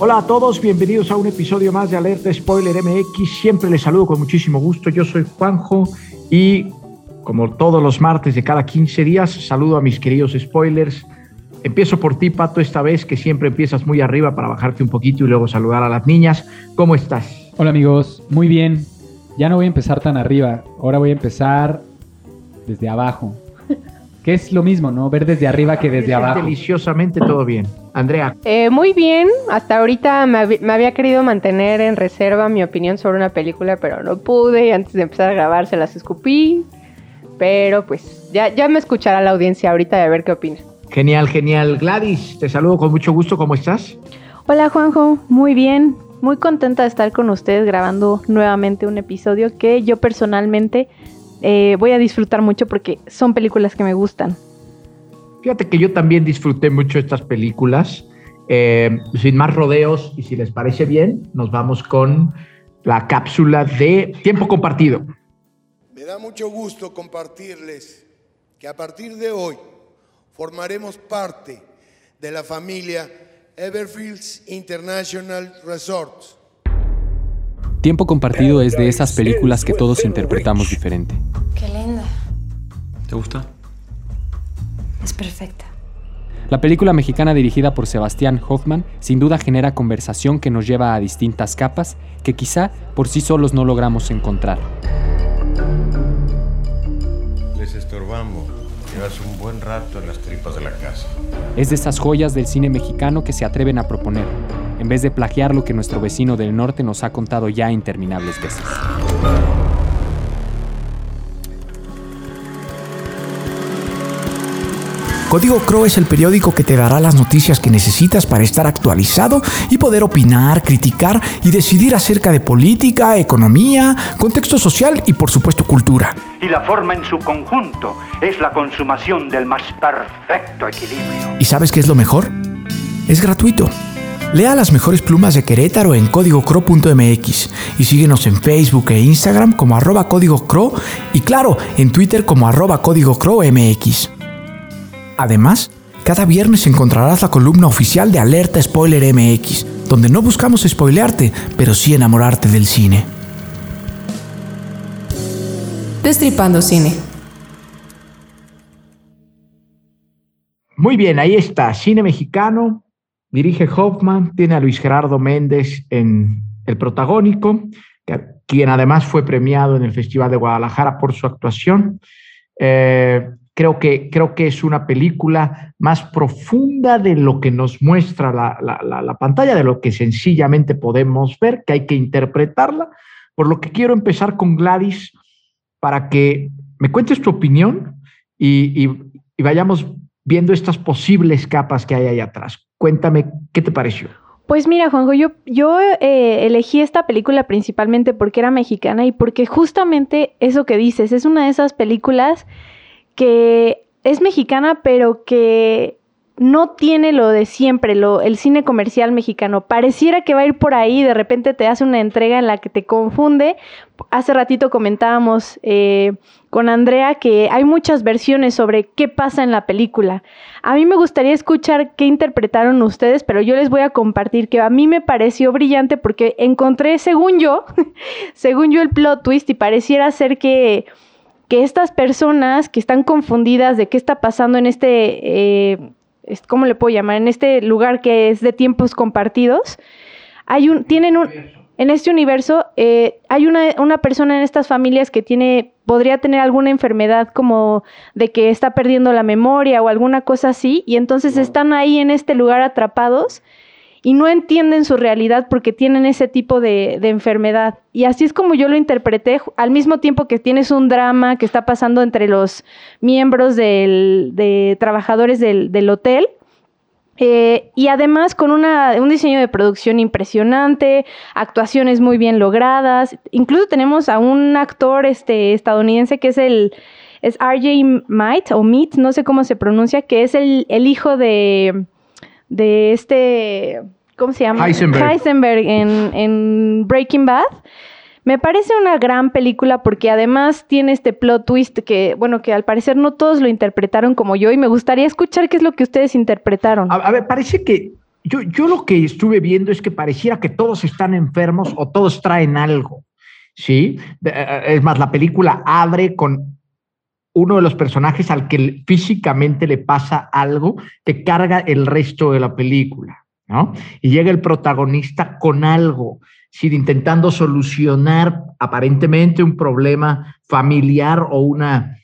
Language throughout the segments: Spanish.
Hola a todos, bienvenidos a un episodio más de Alerta Spoiler MX. Siempre les saludo con muchísimo gusto. Yo soy Juanjo y como todos los martes de cada 15 días, saludo a mis queridos spoilers. Empiezo por ti, Pato, esta vez que siempre empiezas muy arriba para bajarte un poquito y luego saludar a las niñas. ¿Cómo estás? Hola amigos, muy bien. Ya no voy a empezar tan arriba, ahora voy a empezar desde abajo. Que es lo mismo, ¿no? Ver desde arriba que desde abajo. Deliciosamente todo bien. Andrea. Eh, muy bien, hasta ahorita me, hab- me había querido mantener en reserva mi opinión sobre una película, pero no pude y antes de empezar a grabar se las escupí. Pero pues ya, ya me escuchará la audiencia ahorita de ver qué opina. Genial, genial. Gladys, te saludo con mucho gusto. ¿Cómo estás? Hola Juanjo, muy bien, muy contenta de estar con ustedes grabando nuevamente un episodio que yo personalmente eh, voy a disfrutar mucho porque son películas que me gustan. Fíjate que yo también disfruté mucho estas películas. Eh, sin más rodeos y si les parece bien, nos vamos con la cápsula de tiempo compartido. Me da mucho gusto compartirles que a partir de hoy formaremos parte de la familia Everfields International Resorts. Tiempo compartido es de esas películas que todos interpretamos diferente. Qué linda. ¿Te gusta? Es perfecta. La película mexicana dirigida por Sebastián Hoffman sin duda genera conversación que nos lleva a distintas capas que quizá por sí solos no logramos encontrar. Les estorbamos. Llevas un buen rato en las tripas de la casa. Es de esas joyas del cine mexicano que se atreven a proponer, en vez de plagiar lo que nuestro vecino del norte nos ha contado ya interminables veces. Código Crow es el periódico que te dará las noticias que necesitas para estar actualizado y poder opinar, criticar y decidir acerca de política, economía, contexto social y por supuesto cultura. y la forma en su conjunto es la consumación del más perfecto equilibrio. ¿Y sabes qué es lo mejor? Es gratuito. Lea las mejores plumas de Querétaro en códigocro.mx y síguenos en Facebook e Instagram como arroba código Crow y claro, en Twitter como arroba código Crow MX. Además, cada viernes encontrarás la columna oficial de Alerta Spoiler MX, donde no buscamos spoilearte, pero sí enamorarte del cine. Destripando Cine. Muy bien, ahí está. Cine mexicano. Dirige Hoffman. Tiene a Luis Gerardo Méndez en el protagónico, quien además fue premiado en el Festival de Guadalajara por su actuación. Eh, creo, que, creo que es una película más profunda de lo que nos muestra la- la pantalla, de lo que sencillamente podemos ver, que hay que interpretarla. Por lo que quiero empezar con Gladys para que me cuentes tu opinión y, y- y vayamos viendo estas posibles capas que hay ahí atrás. Cuéntame, ¿qué te pareció? Pues mira, Juanjo, yo, eh, elegí esta película principalmente porque era mexicana y porque justamente eso que dices, es una de esas películas que es mexicana, pero que no tiene lo de siempre, lo, el cine comercial mexicano. Pareciera que va a ir por ahí, de repente te hace una entrega en la que te confunde. Hace ratito comentábamos eh, con Andrea que hay muchas versiones sobre qué pasa en la película. A mí me gustaría escuchar qué interpretaron ustedes, pero yo les voy a compartir que a mí me pareció brillante porque encontré, según yo, según yo, el plot twist y pareciera ser que, que estas personas que están confundidas de qué está pasando en este, eh, ¿cómo le puedo llamar? En este lugar que es de tiempos compartidos, hay un, tienen un, en este universo eh, hay una, una persona en estas familias que tiene, podría tener alguna enfermedad como de que está perdiendo la memoria o alguna cosa así, y entonces están ahí en este lugar atrapados y no entienden su realidad porque tienen ese tipo de, enfermedad. Y así es como yo lo interpreté, al mismo tiempo que tienes un drama que está pasando entre los miembros del, de trabajadores del, del hotel. Eh, y además con una, un diseño de producción impresionante, actuaciones muy bien logradas. Incluso tenemos a un actor este, estadounidense que es el es RJ Might o Meat, no sé cómo se pronuncia, que es el, el hijo de, de este, ¿cómo se llama? Heisenberg. Heisenberg en, en Breaking Bad. Me parece una gran película porque además tiene este plot twist que, bueno, que al parecer no todos lo interpretaron como yo y me gustaría escuchar qué es lo que ustedes interpretaron. A, a ver, parece que yo, yo lo que estuve viendo es que pareciera que todos están enfermos o todos traen algo, ¿sí? De- eh, Es más, la película abre con uno de los personajes al que físicamente le pasa algo que carga el resto de la película, ¿no? Y llega el protagonista con algo, sí, intentando solucionar aparentemente un problema familiar o una,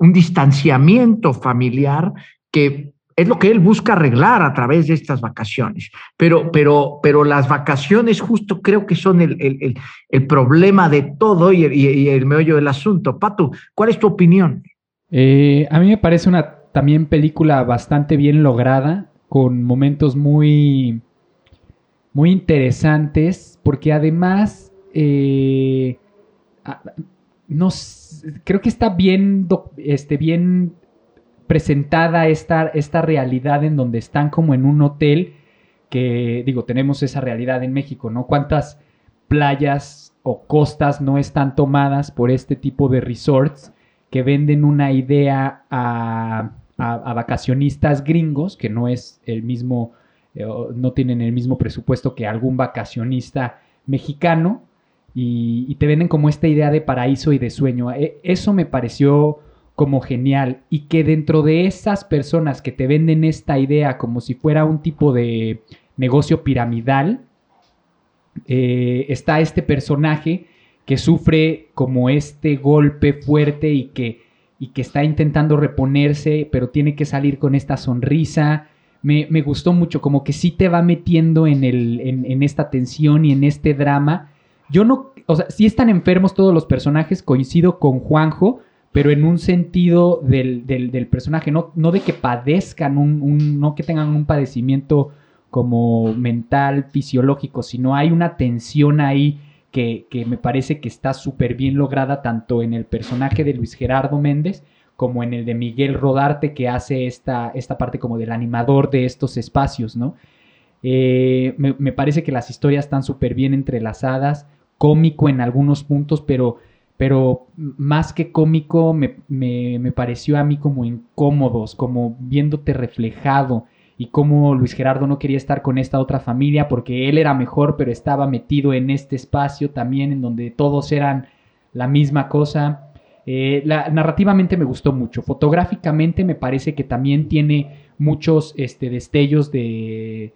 un distanciamiento familiar que es lo que él busca arreglar a través de estas vacaciones. Pero, pero, pero las vacaciones justo creo que son el, el- el- problema de todo y, y- el meollo del asunto. Pato, ¿cuál es tu opinión? Eh, a mí me parece una también película bastante bien lograda, con momentos muy, muy interesantes, porque además eh, creo que está bien, este, bien presentada esta, esta realidad en donde están como en un hotel que, digo, tenemos esa realidad en México, ¿no? ¿Cuántas playas o costas no están tomadas por este tipo de resorts que venden una idea a, a- vacacionistas gringos, que no es el mismo, eh, no tienen el mismo presupuesto que algún vacacionista mexicano, y, y te venden como esta idea de paraíso y de sueño. E- Eso me pareció como genial y que dentro de esas personas que te venden esta idea como si fuera un tipo de negocio piramidal, eh, está este personaje que sufre como este golpe fuerte y que, y que está intentando reponerse, pero tiene que salir con esta sonrisa. Me, me gustó mucho, como que sí te va metiendo en, el, en, en esta tensión y en este drama. Yo no, o sea, sí están enfermos todos los personajes, coincido con Juanjo, pero en un sentido del, del- personaje, no, no de que padezcan, un, un- no que tengan un padecimiento como mental, fisiológico, sino hay una tensión ahí que, que me parece que está súper bien lograda tanto en el personaje de Luis Gerardo Méndez como en el de Miguel Rodarte que hace esta, esta parte como del animador de estos espacios, ¿no? Eh, me, me parece que las historias están súper bien entrelazadas, cómico en algunos puntos, pero, pero más que cómico me, me- me pareció a mí como incómodos, como viéndote reflejado y cómo Luis Gerardo no quería estar con esta otra familia porque él era mejor, pero estaba metido en este espacio también en donde todos eran la misma cosa. Eh, narrativamente me gustó mucho. Fotográficamente me parece que también tiene muchos este, destellos de,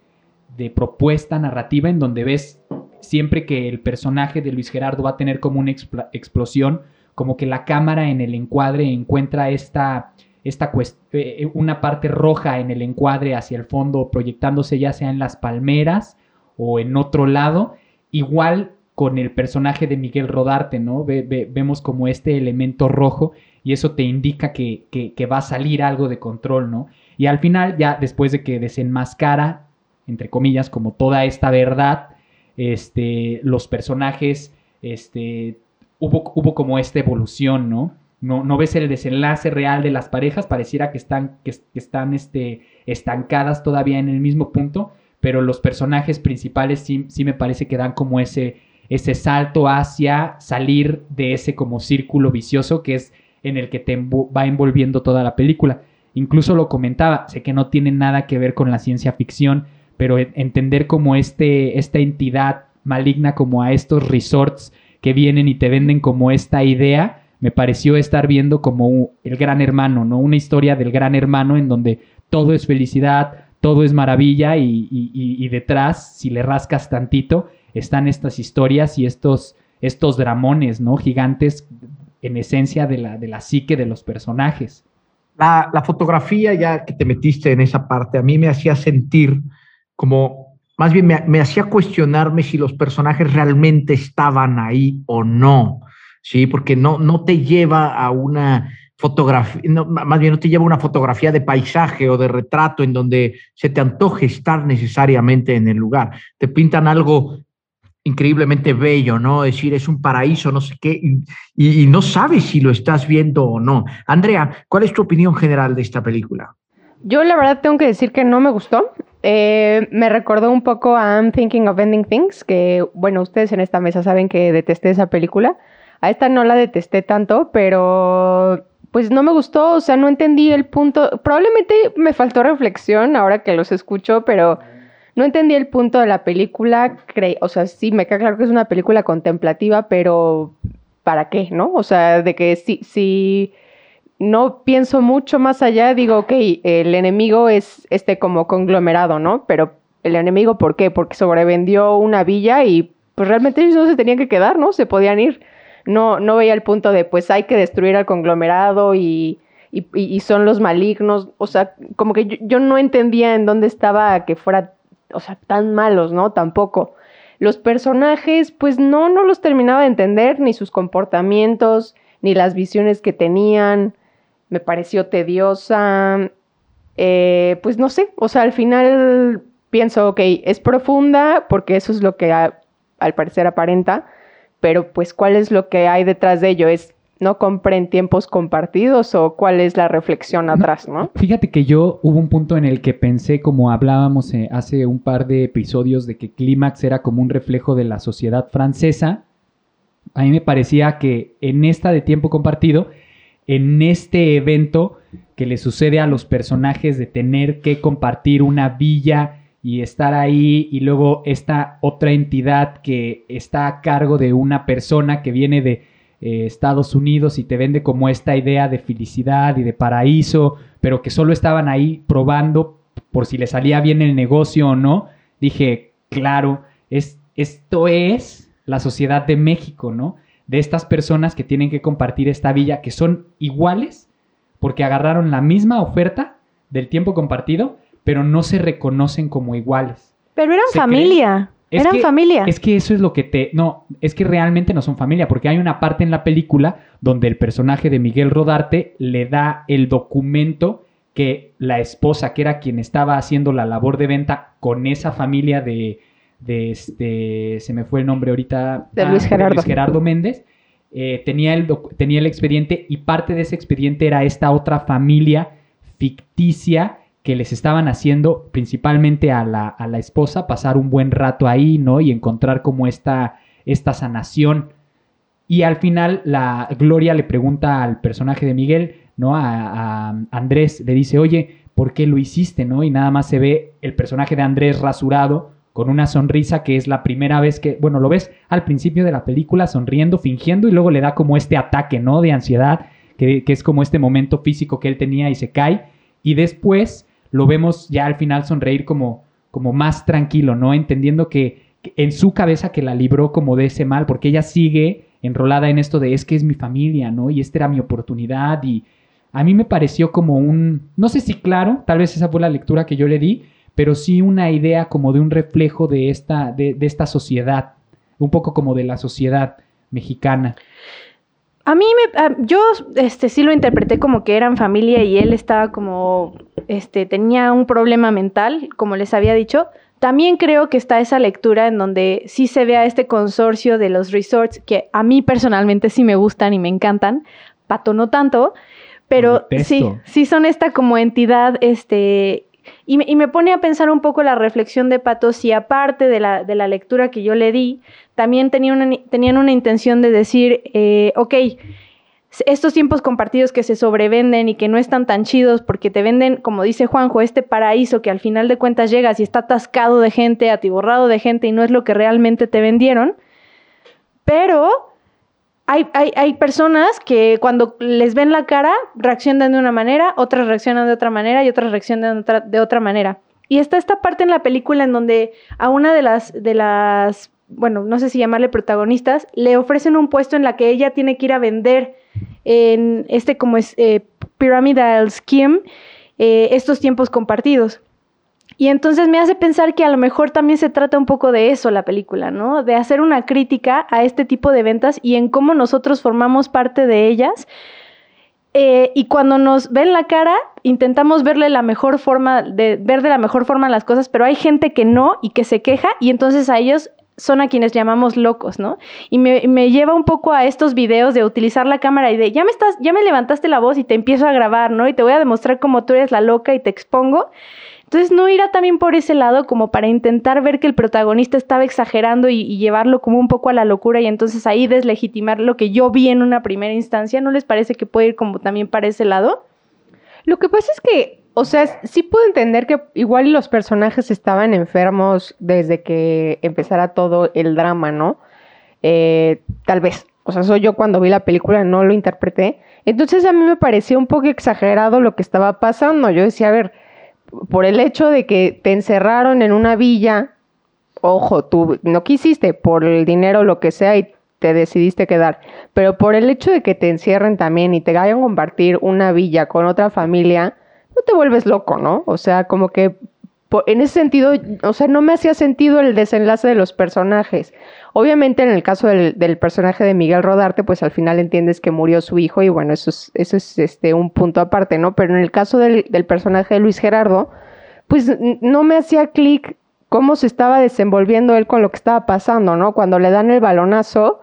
de propuesta narrativa en donde ves siempre que el personaje de Luis Gerardo va a tener como una explosión, como que la cámara en el encuadre encuentra esta, esta cuest- eh, una parte roja en el encuadre hacia el fondo, proyectándose ya sea en las palmeras o en otro lado, igual con el personaje de Miguel Rodarte, ¿no? Ve- vemos como este elemento rojo y eso te indica que, que- que va a salir algo de control, ¿no? Y al final, ya después de que desenmascara, entre comillas, como toda esta verdad, este, los personajes, este, hubo, como esta evolución, ¿no? No, no ves el desenlace real de las parejas, pareciera que están, que, están este, estancadas todavía en el mismo punto, pero los personajes principales sí, sí me parece que dan como ese, ese salto hacia salir de ese como círculo vicioso que es en el que te va envolviendo toda la película. Incluso lo comentaba, sé que no tiene nada que ver con la ciencia ficción, pero en- entender como este, esta entidad maligna como a estos resorts que vienen y te venden como esta idea, me pareció estar viendo como el gran hermano, ¿no? Una historia del gran hermano en donde todo es felicidad, todo es maravilla y, detrás, si le rascas tantito, están estas historias y estos, estos dramones, ¿no? Gigantes en esencia de la, de la psique de los personajes. La fotografía, ya que te metiste en esa parte, a mí me hacía sentir como, más bien me, hacía cuestionarme si los personajes realmente estaban ahí o no, ¿sí? Porque no, no te lleva a una fotografía, más bien no te lleva una fotografía de paisaje o de retrato en donde se te antoje estar necesariamente en el lugar. Te pintan algo increíblemente bello, ¿no? Es decir, es un paraíso, no sé qué, y, no sabes si lo estás viendo o no. Andrea, ¿cuál es tu opinión general de esta película? Yo la verdad tengo que decir que no me gustó. Eh, me recordó un poco a I'm Thinking of Ending Things, que bueno, ustedes en esta mesa saben que detesté esa película. A esta no la detesté tanto, pero pues no me gustó, o sea, no entendí el punto. Probablemente me faltó reflexión ahora que los escucho, pero no entendí el punto de la película. Cre o sea, sí, me queda claro que es una película contemplativa, pero ¿para qué, no? O sea, de que si, si no pienso mucho más allá, digo, ok, el enemigo es este como conglomerado, ¿no? Pero el enemigo, ¿por qué? Porque sobrevendió una villa y pues realmente ellos no se tenían que quedar, ¿no? Se podían ir. No, no veía el punto de, pues hay que destruir al conglomerado y, y, son los malignos. O sea, como que yo, yo no entendía en dónde estaba que fuera o sea, tan malos, ¿no? Tampoco. Los personajes, pues no, no los terminaba de entender, ni sus comportamientos, ni las visiones que tenían. Me pareció tediosa. Eh, pues no sé, o sea, al final pienso, ok, es profunda, porque eso es lo que a, al parecer aparenta, pero pues cuál es lo que hay detrás de ello, es no compren tiempos compartidos o cuál es la reflexión atrás, ¿no? Fíjate que yo hubo un punto en el que pensé, como hablábamos eh, hace un par de episodios, de que Clímax era como un reflejo de la sociedad francesa. A mí me parecía que en esta de tiempo compartido, en este evento que le sucede a los personajes de tener que compartir una villa y estar ahí y luego esta otra entidad que está a cargo de una persona que viene de eh, Estados Unidos y te vende como esta idea de felicidad y de paraíso, pero que solo estaban ahí probando por si le salía bien el negocio o no, dije, claro, es, esto es la sociedad de México, ¿no? De estas personas que tienen que compartir esta villa, que son iguales, porque agarraron la misma oferta del tiempo compartido, pero no se reconocen como iguales. Pero eran Se familia. Eran que- familia. Es que eso es lo que te... No, es que realmente no son familia, porque hay una parte en la película donde el personaje de Miguel Rodarte le da el documento que la esposa, que era quien estaba haciendo la labor de venta con esa familia de... de este, se me fue el nombre ahorita. De Luis Gerardo. Gerardo Méndez. eh, tenía, el tenía el expediente y parte de ese expediente era esta otra familia ficticia que les estaban haciendo principalmente a la, a la esposa pasar un buen rato ahí, ¿no? Y encontrar como esta, esta sanación. Y al final la Gloria le pregunta al personaje de Miguel, ¿no? A, a Andrés, le dice, oye, ¿por qué lo hiciste, no? Y nada más se ve el personaje de Andrés rasurado con una sonrisa que es la primera vez que, bueno, lo ves al principio de la película sonriendo, fingiendo y luego le da como este ataque, ¿no? De ansiedad, que, que es como este momento físico que él tenía y se cae. Y después lo vemos ya al final sonreír como, como más tranquilo, ¿no? Entendiendo que, que en su cabeza que la libró como de ese mal, porque ella sigue enrolada en esto de es que es mi familia, ¿no? Y esta era mi oportunidad y a mí me pareció como un, no sé si claro, tal vez esa fue la lectura que yo le di, pero sí una idea como de un reflejo de esta, de, de esta sociedad, un poco como de la sociedad mexicana. A mí me, yo este sí lo interpreté como que eran familia y él estaba como este tenía un problema mental, como les había dicho. También creo que está esa lectura en donde sí se ve a este consorcio de los resorts que a mí personalmente sí me gustan y me encantan. Pato no tanto, pero sí, sí son esta como entidad este y me, pone a pensar un poco la reflexión de Pato, si aparte de la, de la lectura que yo le di, también tenía una, tenían una intención de decir, eh, ok, estos tiempos compartidos que se sobrevenden y que no están tan chidos porque te venden, como dice Juanjo, este paraíso que al final de cuentas llegas y está atascado de gente, atiborrado de gente y no es lo que realmente te vendieron, pero hay, hay, hay personas que cuando les ven la cara reaccionan de una manera, otras reaccionan de otra manera y otras reaccionan de otra, de otra manera. Y está esta parte en la película en donde a una de las, de las, bueno, no sé si llamarle protagonistas, le ofrecen un puesto en la que ella tiene que ir a vender en este como es eh, Pyramidal Scheme eh, estos tiempos compartidos. Y entonces me hace pensar que a lo mejor también se trata un poco de eso la película, ¿no? De hacer una crítica a este tipo de ventas y en cómo nosotros formamos parte de ellas. eh, y cuando nos ven la cara, intentamos verle la mejor forma, de ver de la mejor forma las cosas, pero hay gente que no y que se queja y entonces a ellos son a quienes llamamos locos, ¿no? Y me, me, lleva un poco a estos videos de utilizar la cámara y de, ya me estás, ya me levantaste la voz y te empiezo a grabar, ¿no? Y te voy a demostrar cómo tú eres la loca y te expongo. Entonces no irá también por ese lado como para intentar ver que el protagonista estaba exagerando y, llevarlo como un poco a la locura y entonces ahí deslegitimar lo que yo vi en una primera instancia. ¿No les parece que puede ir como también para ese lado? Lo que pasa es que, o sea, sí puedo entender que igual los personajes estaban enfermos desde que empezara todo el drama, ¿no? Eh, tal vez. O sea, soy yo cuando vi la película, no lo interpreté. Entonces a mí me pareció un poco exagerado lo que estaba pasando. Yo decía, a ver, por el hecho de que te encerraron en una villa, ojo, tú no quisiste por el dinero lo que sea y te decidiste quedar, pero por el hecho de que te encierren también y te vayan a compartir una villa con otra familia, no te vuelves loco, ¿no? O sea, como que en ese sentido, o sea, no me hacía sentido el desenlace de los personajes. Obviamente en el caso del, personaje de Miguel Rodarte, pues al final entiendes que murió su hijo y bueno, eso es, eso es este, un punto aparte, ¿no? Pero en el caso del, personaje de Luis Gerardo, pues no me hacía clic cómo se estaba desenvolviendo él con lo que estaba pasando, ¿no? Cuando le dan el balonazo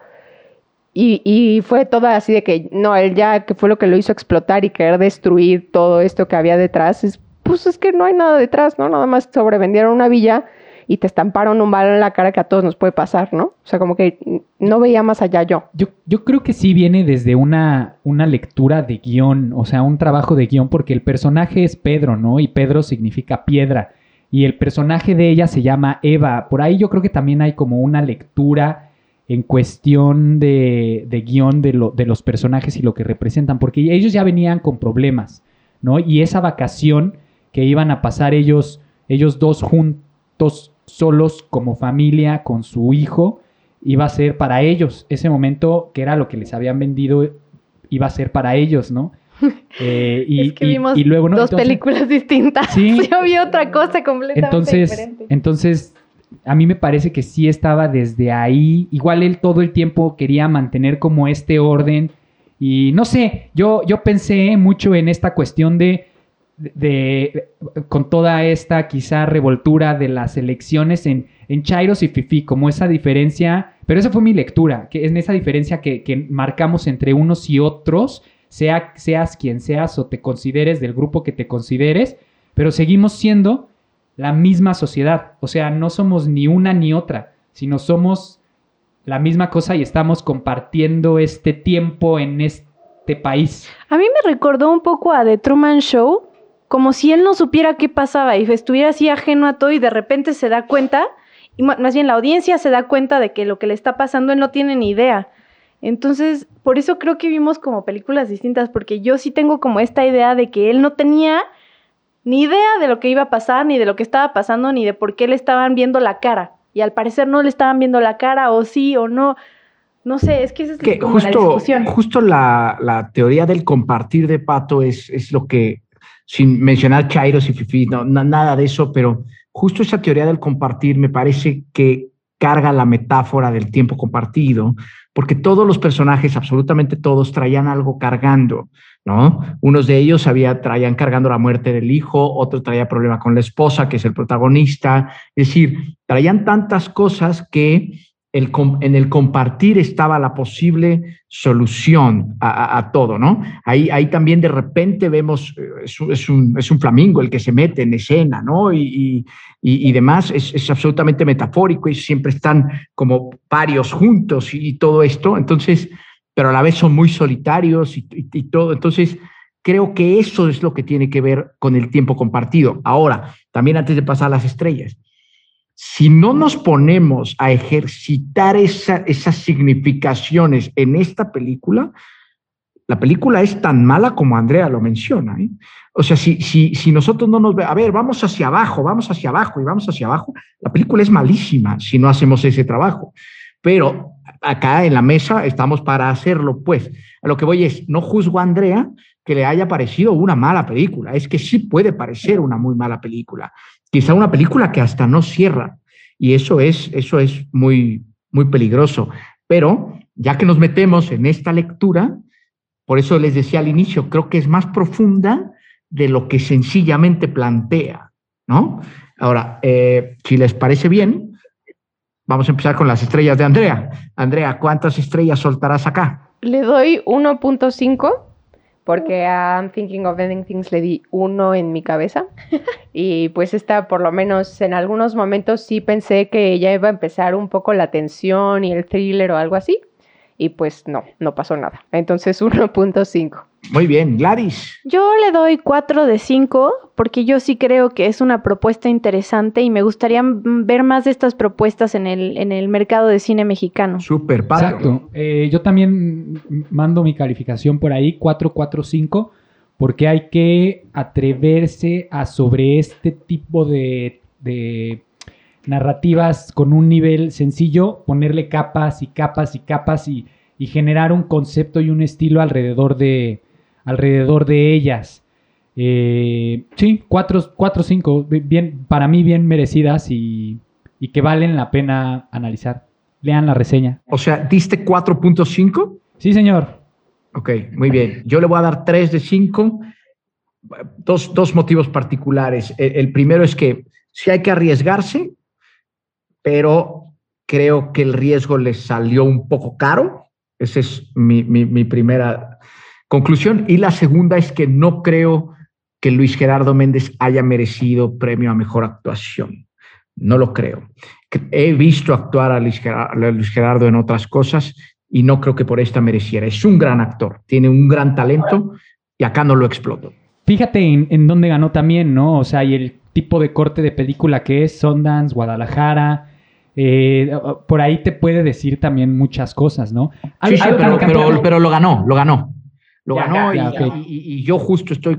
y, fue todo así de que, no, él ya, que fue lo que lo hizo explotar y querer destruir todo esto que había detrás, es, pues es que no hay nada detrás, ¿no? Nada más sobrevendieron una villa y te estamparon un balón en la cara que a todos nos puede pasar, ¿no? O sea, como que no veía más allá yo. Yo, creo que sí viene desde una, una lectura de guion, o sea, un trabajo de guion, porque el personaje es Pedro, ¿no? Y Pedro significa piedra. Y el personaje de ella se llama Eva. Por ahí yo creo que también hay como una lectura en cuestión de, de guion de, lo, de los personajes y lo que representan, porque ellos ya venían con problemas, ¿no? Y esa vacación que iban a pasar ellos, ellos dos juntos solos como familia con su hijo iba a ser para ellos. Ese momento que era lo que les habían vendido iba a ser para ellos, ¿no? Eh, y, es que vimos y, y luego, ¿no? dos entonces, películas distintas. Sí, Yo vi otra cosa completamente entonces, diferente. Entonces, a mí me parece que sí estaba desde ahí. Igual él todo el tiempo quería mantener como este orden. Y no sé, yo, yo pensé mucho en esta cuestión de de, con toda esta quizá revoltura de las elecciones en, en Chairos y Fifi, como esa diferencia, pero esa fue mi lectura, que es esa diferencia que, que marcamos entre unos y otros, sea, seas quien seas o te consideres del grupo que te consideres, pero seguimos siendo la misma sociedad, o sea, no somos ni una ni otra, sino somos la misma cosa y estamos compartiendo este tiempo en este país. A mí me recordó un poco a The Truman Show, como si él no supiera qué pasaba y estuviera así ajeno a todo y de repente se da cuenta, y más bien la audiencia se da cuenta de que lo que le está pasando él no tiene ni idea. Entonces, por eso creo que vimos como películas distintas, porque yo sí tengo como esta idea de que él no tenía ni idea de lo que iba a pasar, ni de lo que estaba pasando, ni de por qué le estaban viendo la cara. Y al parecer no le estaban viendo la cara, o sí o no. No sé, es que esa es que como justo, la discusión. Justo la, la, teoría del compartir de Pato es, es lo que sin mencionar Chairos y Fifi, no, no, nada de eso, pero justo esa teoría del compartir me parece que carga la metáfora del tiempo compartido, porque todos los personajes, absolutamente todos, traían algo cargando, ¿no? Unos de ellos había, traían cargando la muerte del hijo, otro traía problema con la esposa, que es el protagonista, es decir, traían tantas cosas que en el compartir estaba la posible solución a, todo, ¿no? Ahí, ahí también de repente vemos, es, es, un, es flamingo el que se mete en escena, ¿no? Y, demás, es, es, absolutamente metafórico y siempre están como varios juntos y, y, todo esto, entonces, pero a la vez son muy solitarios y todo, entonces creo que eso es lo que tiene que ver con el tiempo compartido. Ahora, también antes de pasar a las estrellas, si no nos ponemos a ejercitar esa, esas significaciones en esta película, la película es tan mala como Andrea lo menciona. ¿eh? O sea, si nosotros no nos ve, a ver, vamos hacia abajo, vamos hacia abajo y vamos hacia abajo, la película es malísima si no hacemos ese trabajo. Pero acá en la mesa estamos para hacerlo, pues. A lo que voy es, no juzgo a Andrea que le haya parecido una mala película, es que sí puede parecer una muy mala película quizá una película que hasta no cierra. Y eso es, eso es muy, muy peligroso. Pero ya que nos metemos en esta lectura, Por eso les decía al inicio, creo que es más profunda de lo que sencillamente plantea, ¿no? Ahora, eh, si les parece bien, vamos a empezar con las estrellas de Andrea. Andrea, ¿cuántas estrellas soltarás acá? Le doy 1.5 porque a I'm Thinking of Ending Things le di uno en mi cabeza. y pues esta, por lo menos en algunos momentos sí pensé que ya iba a empezar un poco la tensión y el thriller o algo así. Y pues no, no pasó nada. Entonces 1.5. Muy bien, Gladys. Yo le doy 4 de 5 porque yo sí creo que es una propuesta interesante y me gustaría ver más de estas propuestas en el, en el mercado de cine mexicano. Súper, padre. Exacto. Eh, yo también mando mi calificación por ahí, 445, porque hay que atreverse a sobre este tipo de, de narrativas con un nivel sencillo, ponerle capas y capas y capas y, y generar un concepto y un estilo alrededor de, alrededor de ellas. Eh, sí, 4 o 5, bien, para mí bien merecidas y, y, que valen la pena analizar. Lean la reseña. O sea, ¿diste 4.5? Sí, señor. Ok, muy bien. Yo le voy a dar 3 de 5. Dos, dos, motivos particulares. El, el primero es que sí hay que arriesgarse, pero creo que el riesgo les salió un poco caro. Esa es mi, mi, mi primera conclusión. Y la segunda es que no creo que Luis Gerardo Méndez haya merecido premio a mejor actuación. No lo creo. He visto actuar a Luis Gerardo, en otras cosas y no creo que por esta mereciera. Es un gran actor, tiene un gran talento y acá no lo exploto. Fíjate en, en dónde ganó también, ¿no? O sea, y el tipo de corte de película que es, Sundance, Guadalajara, eh, por ahí te puede decir también muchas cosas, ¿no? Sí, sí, pero, pero, pero, lo ganó, lo ganó. Lo ya, ganó ya, y, okay. y, y, yo justo estoy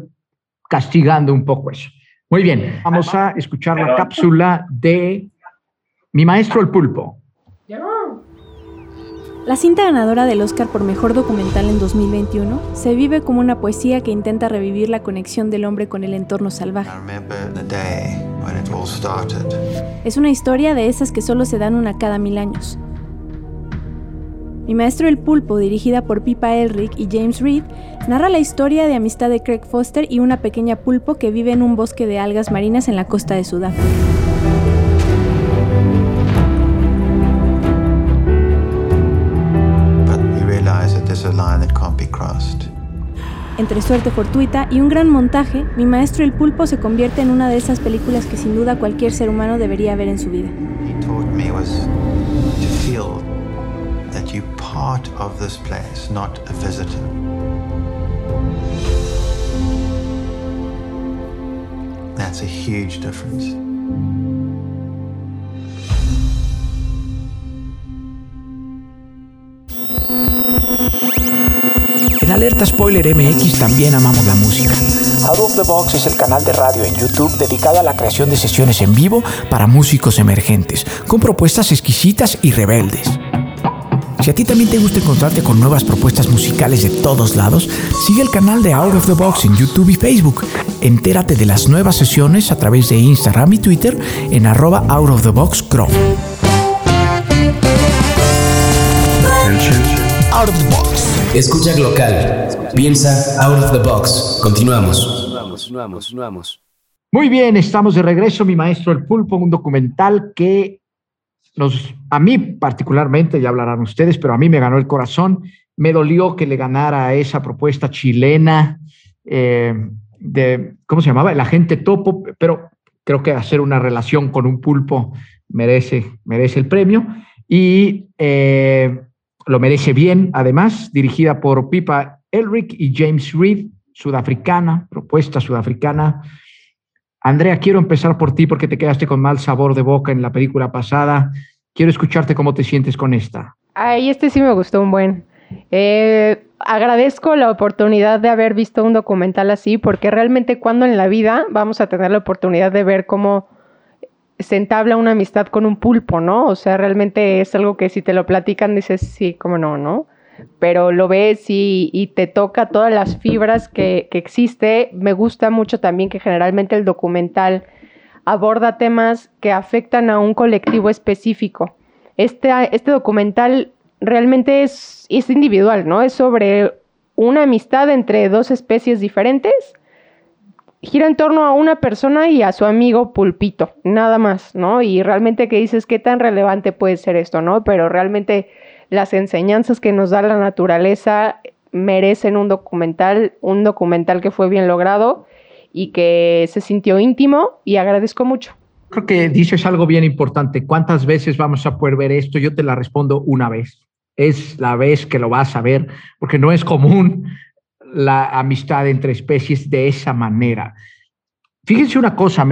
castigando un poco eso. Muy bien, vamos a escuchar la cápsula de Mi Maestro el Pulpo. La cinta ganadora del Oscar por Mejor Documental en 2021 se vive como una poesía que intenta revivir la conexión del hombre con el entorno salvaje. Es una historia de esas que solo se dan una cada mil años. Mi maestro el pulpo, dirigida por Pipa Elric y James Reed, narra la historia de amistad de Craig Foster y una pequeña pulpo que vive en un bosque de algas marinas en la costa de Sudáfrica. Entre suerte fortuita y un gran montaje, Mi Maestro el Pulpo se convierte en una de esas películas que sin duda cualquier ser humano debería ver en su vida. Part of this place, not a visitor. That's a huge difference. En Alerta Spoiler MX también amamos la música. Out of the Box es el canal de radio en YouTube dedicado a la creación de sesiones en vivo para músicos emergentes, con propuestas exquisitas y rebeldes. Si a ti también te gusta encontrarte con nuevas propuestas musicales de todos lados, sigue el canal de Out of the Box en YouTube y Facebook. Entérate de las nuevas sesiones a través de Instagram y Twitter en arroba Out of the Box Crow. Out of the Box. Escucha local. Piensa Out of the Box. Continuamos. Vamos, vamos. Muy bien, estamos de regreso. Mi maestro El Pulpo, un documental que a mí particularmente, ya hablarán ustedes, pero a mí me ganó el corazón. Me dolió que le ganara esa propuesta chilena eh, de, ¿cómo se llamaba? El agente topo, pero creo que hacer una relación con un pulpo merece, merece el premio. Y eh, lo merece bien, además, dirigida por Pipa Elric y James Reed, sudafricana, propuesta sudafricana. Andrea, quiero empezar por ti porque te quedaste con mal sabor de boca en la película pasada. Quiero escucharte cómo te sientes con esta. Ay, este sí me gustó un buen. Eh, agradezco la oportunidad de haber visto un documental así, porque realmente cuando en la vida vamos a tener la oportunidad de ver cómo se entabla una amistad con un pulpo, ¿no? O sea, realmente es algo que si te lo platican dices, sí, cómo no, ¿no? Pero lo ves y, y te toca todas las fibras que, que, existe. Me gusta mucho también que generalmente el documental aborda temas que afectan a un colectivo específico. Este, este documental realmente es, es individual, ¿no? Es sobre una amistad entre dos especies diferentes gira en torno a una persona y a su amigo pulpito, nada más, ¿no? Y realmente que dices, ¿qué tan relevante puede ser esto, no? Pero realmente las enseñanzas que nos da la naturaleza merecen un documental, un documental que fue bien logrado y que se sintió íntimo y agradezco mucho. Creo que dices algo bien importante. ¿Cuántas veces vamos a poder ver esto? Yo te la respondo una vez. Es la vez que lo vas a ver, porque no es común la amistad entre especies de esa manera. Fíjense una cosa,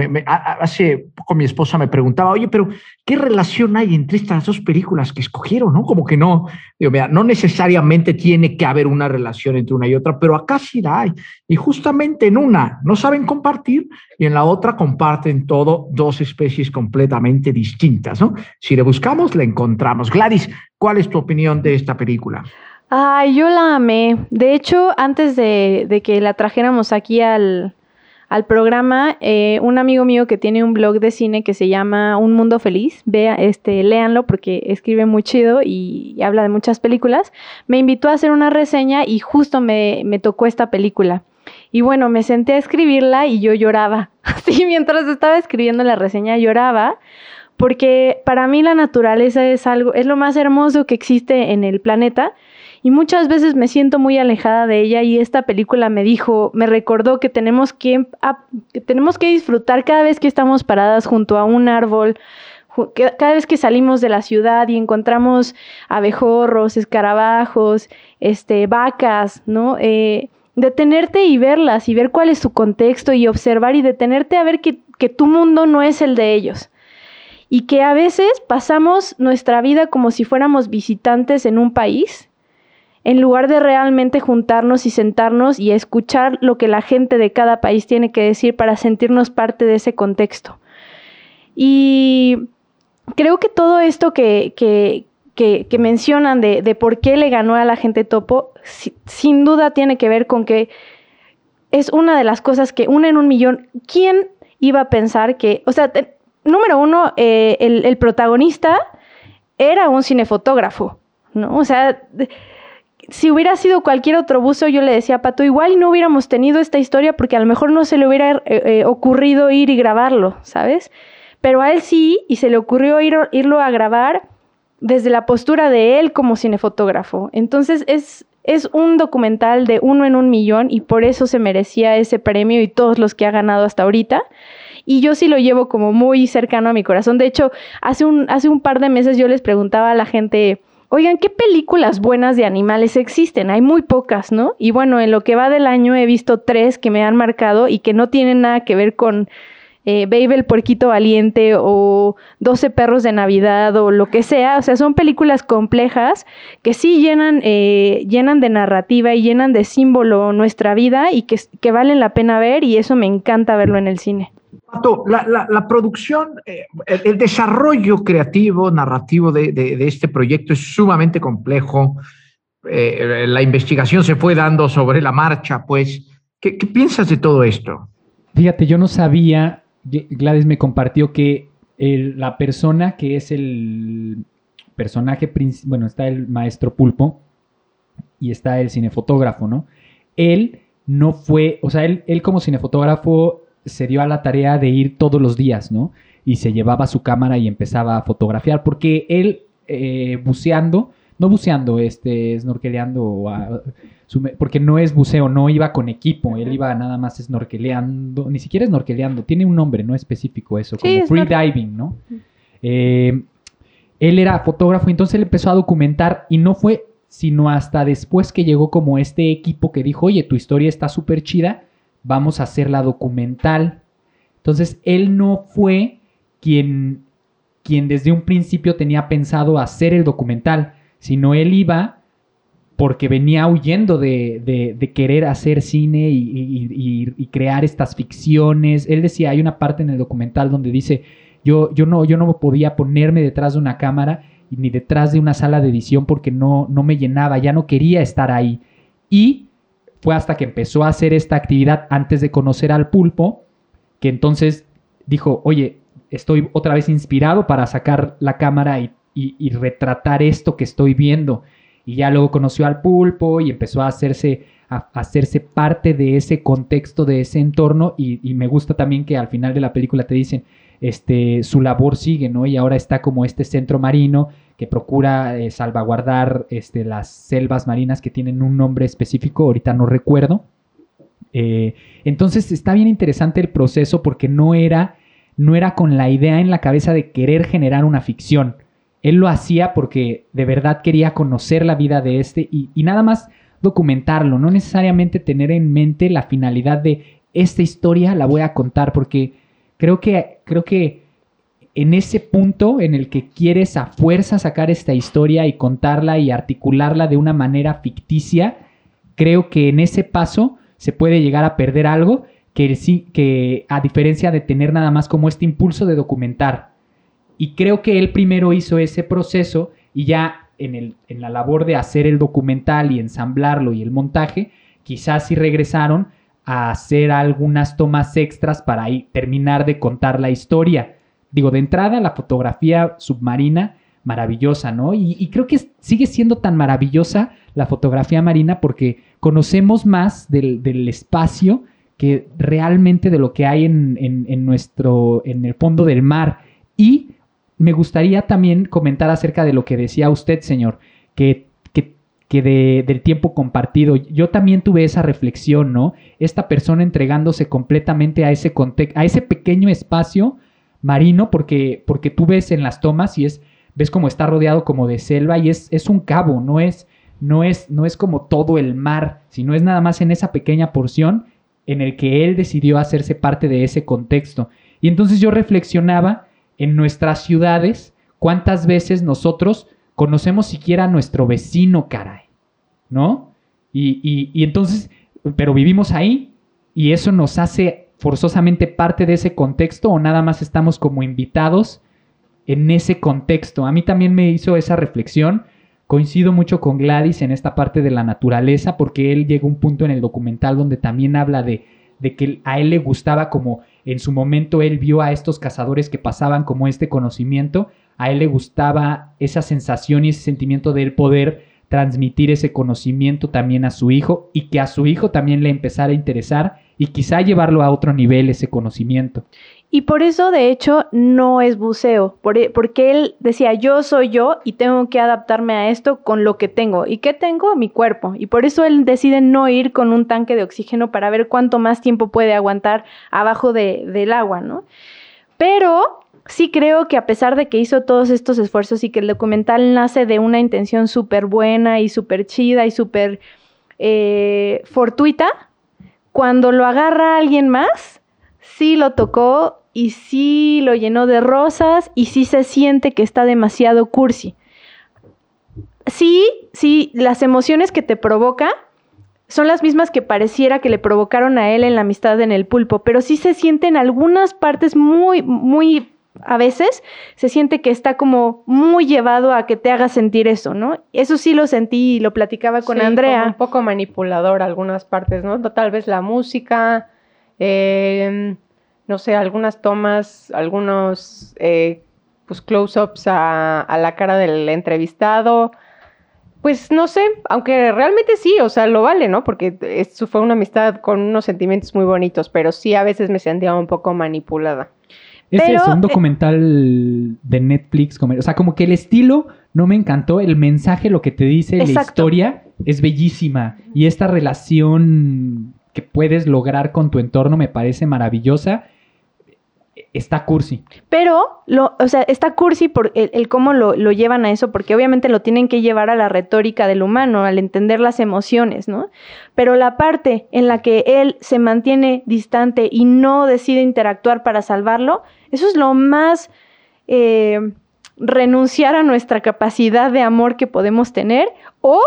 hace poco mi esposa me preguntaba, oye, pero ¿qué relación hay entre estas dos películas que escogieron? ¿no? Como que no, digo, mira, no necesariamente tiene que haber una relación entre una y otra, pero acá sí la hay. Y justamente en una no saben compartir y en la otra comparten todo dos especies completamente distintas. ¿no? Si le buscamos, la encontramos. Gladys, ¿cuál es tu opinión de esta película? Ay, yo la amé. De hecho, antes de, que la trajéramos aquí al, programa, eh, un amigo mío que tiene un blog de cine que se llama Un Mundo Feliz, vea, este, léanlo porque escribe muy chido y, habla de muchas películas, me invitó a hacer una reseña y justo me, me tocó esta película. Y bueno, me senté a escribirla y yo lloraba. Así, mientras estaba escribiendo la reseña, lloraba porque para mí la naturaleza es algo, es lo más hermoso que existe en el planeta y muchas veces me siento muy alejada de ella y esta película me dijo, me recordó que tenemos que, tenemos que disfrutar cada vez que estamos paradas junto a un árbol, cada vez que salimos de la ciudad y encontramos abejorros, escarabajos, este, vacas, ¿no? Eh, detenerte y verlas y ver cuál es su contexto y observar y detenerte a ver que, que tu mundo no es el de ellos y que a veces pasamos nuestra vida como si fuéramos visitantes en un país en lugar de realmente juntarnos y sentarnos y escuchar lo que la gente de cada país tiene que decir para sentirnos parte de ese contexto. Y creo que todo esto que, que, mencionan de, de, por qué le ganó a la gente topo, sin duda tiene que ver con que es una de las cosas que una en un millón. ¿Quién iba a pensar que, o sea, número uno, eh, el, el, protagonista era un cinefotógrafo, ¿no? O sea, si hubiera sido cualquier otro buzo, yo le decía a Pato, igual no hubiéramos tenido esta historia porque a lo mejor no se le hubiera eh, eh, ocurrido ir y grabarlo, ¿sabes? Pero a él sí, y se le ocurrió ir, irlo a grabar desde la postura de él como cinefotógrafo. Entonces es, es un documental de uno en un millón y por eso se merecía ese premio y todos los que ha ganado hasta ahorita. Y yo sí lo llevo como muy cercano a mi corazón. De hecho, hace un, hace un par de meses yo les preguntaba a la gente, Oigan, ¿qué películas buenas de animales existen? Hay muy pocas, ¿no? Y bueno, en lo que va del año he visto tres que me han marcado y que no tienen nada que ver con eh, Baby el Puerquito Valiente o 12 Perros de Navidad o lo que sea. O sea, son películas complejas que sí llenan, eh, llenan de narrativa y llenan de símbolo nuestra vida y que valen la pena ver y eso me encanta verlo en el cine. La, la, producción, eh, el, desarrollo creativo, narrativo de, este proyecto es sumamente complejo. Eh, la investigación se fue dando sobre la marcha, pues. ¿Qué, ¿Qué, piensas de todo esto? Fíjate, yo no sabía, Gladys me compartió que la persona que es el personaje principal, bueno, está el maestro Pulpo y está el cinefotógrafo, ¿no? Él no fue, o sea, él como cinefotógrafo se dio a la tarea de ir todos los días, ¿no? Y se llevaba su cámara y empezaba a fotografiar, porque él eh, buceando, no buceando, este, snorkeleando, porque no es buceo, no iba con equipo, él iba nada más snorkeleando, ni siquiera snorkeleando, tiene un nombre, no específico eso, como free diving, ¿no? Eh, él era fotógrafo, entonces él empezó a documentar y no fue sino hasta después que llegó como este equipo que dijo, oye, tu historia está súper chida, vamos a hacer la documental. Entonces, él no fue quien, quien desde un principio tenía pensado hacer el documental, sino él iba porque venía huyendo de, de, querer hacer cine y, y, crear estas ficciones. Él decía, hay una parte en el documental donde dice, yo, yo, no, yo no podía ponerme detrás de una cámara ni detrás de una sala de edición porque no, no me llenaba, ya no quería estar ahí. Y fue hasta que empezó a hacer esta actividad antes de conocer al pulpo, que entonces dijo, oye, estoy otra vez inspirado para sacar la cámara y, retratar esto que estoy viendo. y ya luego conoció al pulpo y empezó a hacerse, a, hacerse parte de ese contexto, de ese entorno y, y me gusta también que al final de la película te dicen, este, su labor sigue, ¿no? Y ahora está como este centro marino que procura eh, salvaguardar este, las selvas marinas que tienen un nombre específico, ahorita no recuerdo. Eh, entonces está bien interesante el proceso porque no era, no era con la idea en la cabeza de querer generar una ficción. Él lo hacía porque de verdad quería conocer la vida de este y, y nada más documentarlo, no necesariamente tener en mente la finalidad de esta historia la voy a contar porque creo que, creo que en ese punto en el que quieres a fuerza sacar esta historia y contarla y articularla de una manera ficticia, creo que en ese paso se puede llegar a perder algo que, que a diferencia de tener nada más como este impulso de documentar. Y creo que él primero hizo ese proceso y ya en la labor de hacer el documental y ensamblarlo y el montaje, quizás sí regresaron a hacer algunas tomas extras para ahí terminar de contar la historia. Digo, de entrada, la fotografía submarina, maravillosa, ¿no? Y, creo que sigue siendo tan maravillosa la fotografía marina porque conocemos más del, del espacio que realmente de lo que hay en, en, en, nuestro, en el fondo del mar. Y me gustaría también comentar acerca de lo que decía usted, señor, que que de, del tiempo compartido. Yo también tuve esa reflexión, ¿no? Esta persona entregándose completamente a ese, a ese pequeño espacio marino, porque, porque tú ves en las tomas y es, ves como está rodeado como de selva y es, es un cabo, no es, no, es, no es como todo el mar, sino es nada más en esa pequeña porción en el que él decidió hacerse parte de ese contexto. Y entonces yo reflexionaba en nuestras ciudades, cuántas veces nosotros conocemos siquiera a nuestro vecino, caray, ¿no? Y, y, y, entonces, pero vivimos ahí y eso nos hace forzosamente parte de ese contexto o nada más estamos como invitados en ese contexto. A mí también me hizo esa reflexión. Coincido mucho con Gladys en esta parte de la naturaleza porque él llega a un punto en el documental donde también habla de, de que a él le gustaba como en su momento él vio a estos cazadores que pasaban como este conocimiento, a él le gustaba esa sensación y ese sentimiento de él poder transmitir ese conocimiento también a su hijo y que a su hijo también le empezara a interesar y quizá llevarlo a otro nivel ese conocimiento. Y por eso, de hecho, no es buceo, e, porque él decía, yo soy yo y tengo que adaptarme a esto con lo que tengo. ¿Y qué tengo? Mi cuerpo. Y por eso él decide no ir con un tanque de oxígeno para ver cuánto más tiempo puede aguantar abajo de, del agua, ¿no? Pero sí creo que a pesar de que hizo todos estos esfuerzos y que el documental nace de una intención súper buena y súper chida y súper eh, fortuita, cuando lo agarra alguien más, sí lo tocó y sí lo llenó de rosas y sí se siente que está demasiado cursi. Sí, sí, las emociones que te provoca son las mismas que pareciera que le provocaron a él en la amistad en el pulpo, pero sí se siente en algunas partes muy, muy, a veces se siente que está como muy llevado a que te haga sentir eso, ¿no? Eso sí lo sentí y lo platicaba con sí, Andrea. un poco manipulador algunas partes, ¿no? Tal vez la música, eh, no sé, algunas tomas, algunos eh, pues close-ups a, a, la cara del entrevistado. Pues no sé, aunque realmente sí, o sea, lo vale, ¿no? Porque eso fue una amistad con unos sentimientos muy bonitos, pero sí a veces me sentía un poco manipulada. Es pero, eso, un documental eh, de Netflix, como, o sea, como que el estilo no me encantó, el mensaje, lo que te dice, exacto. la historia es bellísima y esta relación que puedes lograr con tu entorno me parece maravillosa está cursi. Pero, lo, o sea, está cursi por el, cómo lo, lo, llevan a eso, porque obviamente lo tienen que llevar a la retórica del humano, al entender las emociones, ¿no? Pero la parte en la que él se mantiene distante y no decide interactuar para salvarlo, eso es lo más eh, renunciar a nuestra capacidad de amor que podemos tener o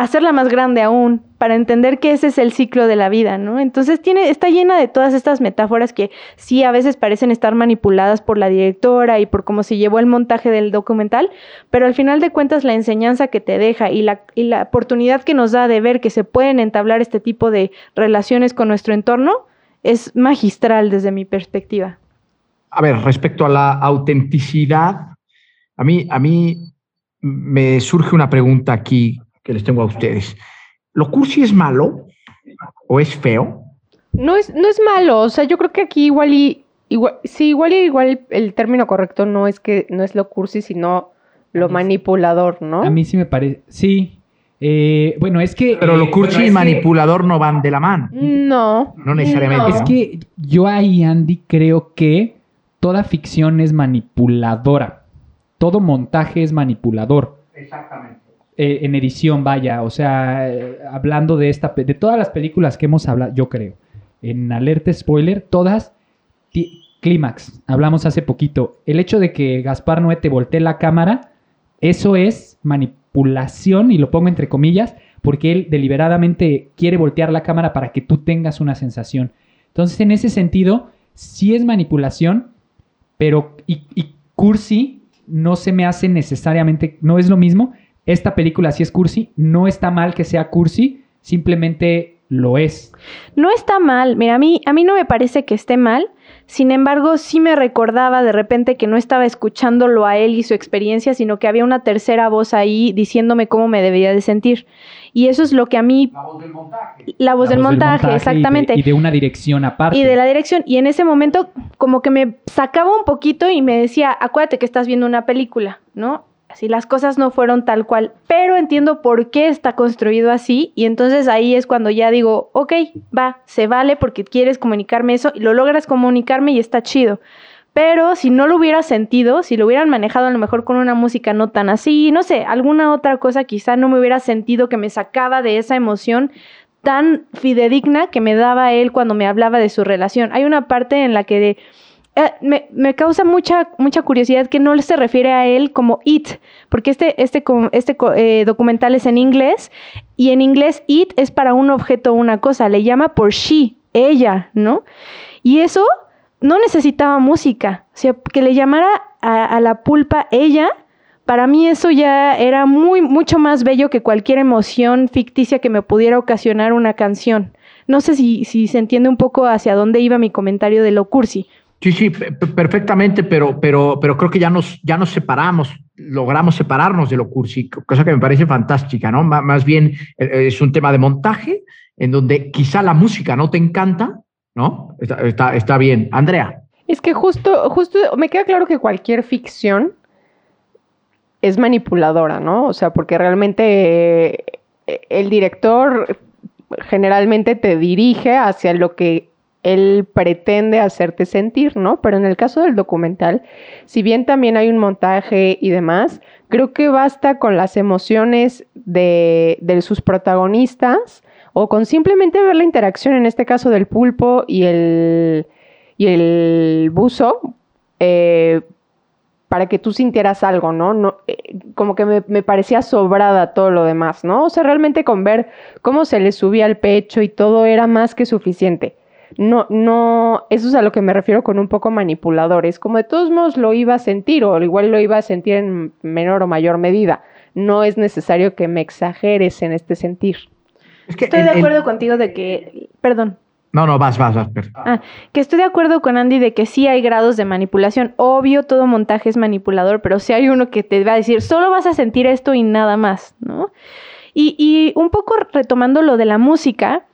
hacerla más grande aún, para entender que ese es el ciclo de la vida, ¿no? Entonces tiene, está llena de todas estas metáforas que sí a veces parecen estar manipuladas por la directora y por cómo se llevó el montaje del documental, pero al final de cuentas la enseñanza que te deja y la, y la oportunidad que nos da de ver que se pueden entablar este tipo de relaciones con nuestro entorno es magistral desde mi perspectiva. A ver, respecto a la autenticidad, a mí, a mí me surge una pregunta aquí que les tengo a ustedes. ¿Lo cursi es malo o es feo? No es, no es malo, o sea, yo creo que aquí igual y igual, sí, igual y igual el término correcto no es que no es lo cursi, sino lo manipulador, ¿no? A mí sí me parece. Sí. Eh, bueno, es que. Pero lo eh, cursi bueno, y es que- manipulador no van de la mano. No. No necesariamente. Es ¿no? que yo ahí, Andy, creo que toda ficción es manipuladora. Todo montaje es manipulador. Exactamente. Eh, en edición, vaya. O sea, eh, hablando de esta, de todas las películas que hemos hablado, yo creo. En alerta spoiler, todas. Clímax, hablamos hace poquito. El hecho de que Gaspar Noé te voltee la cámara, eso es manipulación, y lo pongo entre comillas, porque él deliberadamente quiere voltear la cámara para que tú tengas una sensación. Entonces, en ese sentido, sí es manipulación, pero y cursi no se me hace necesariamente, no es lo mismo. Esta película sí es cursi, no está mal que sea cursi, simplemente lo es. No está mal, mira, a mí, a mí no me parece que esté mal, sin embargo sí me recordaba de repente que no estaba escuchándolo a él y su experiencia, sino que había una tercera voz ahí diciéndome cómo me debía de sentir. Y eso es lo que a mí... La voz del montaje. La voz La del voz montaje, exactamente. Y de, y de una dirección aparte. Y de la dirección. Y en ese momento como que me sacaba un poquito y me decía, acuérdate que estás viendo una película, ¿no? Así las cosas no fueron tal cual, pero entiendo por qué está construido así y entonces ahí es cuando ya digo, ok, va, se vale porque quieres comunicarme eso y lo logras comunicarme y está chido. Pero si no lo hubiera sentido, si lo hubieran manejado a lo mejor con una música no tan así, no sé, alguna otra cosa quizá no me hubiera sentido que me sacaba de esa emoción tan fidedigna que me daba él cuando me hablaba de su relación. Hay una parte en la que eh, me, causa mucha, mucha curiosidad que no se refiere a él como it, porque este, este, este eh, documental es en inglés y en inglés it es para un objeto o una cosa, le llama por she, ella, ¿no? Y eso no necesitaba música, o sea, que le llamara a, la pulpa ella, para mí eso ya era muy, mucho más bello que cualquier emoción ficticia que me pudiera ocasionar una canción. No sé si se entiende un poco hacia dónde iba mi comentario de lo cursi. Sí, sí, pe- pe- perfectamente, pero, pero, pero creo que ya nos, ya nos separamos, logramos separarnos de lo cursi, cosa que me parece fantástica, ¿no? Má- Más bien eh, es un tema de montaje en donde quizá la música no te encanta, ¿no? Está, está, está bien. Andrea. Es que justo, justo me queda claro que cualquier ficción es manipuladora, ¿no? O sea, porque realmente eh, el director generalmente te dirige hacia lo que él pretende hacerte sentir, ¿no? Pero en el caso del documental, si bien también hay un montaje y demás, creo que basta con las emociones de, sus protagonistas o con simplemente ver la interacción, en este caso del pulpo y el, y el buzo, eh, para que tú sintieras algo, ¿no? no eh, como que me, me parecía sobrada todo lo demás, ¿no? O sea, realmente con ver cómo se le subía al pecho y todo era más que suficiente. No, no, eso es a lo que me refiero con un poco manipulador. Es como de todos modos lo iba a sentir, o igual lo iba a sentir en menor o mayor medida. No es necesario que me exageres en este sentir. Estoy de acuerdo contigo de que, perdón, No, no, vas, vas, vas. Ah, que estoy de acuerdo con Andy de que sí hay grados de manipulación. Obvio, todo montaje es manipulador, pero sí hay uno que te va a decir, solo vas a sentir esto y nada más, ¿no? Y, y un poco retomando lo de la música,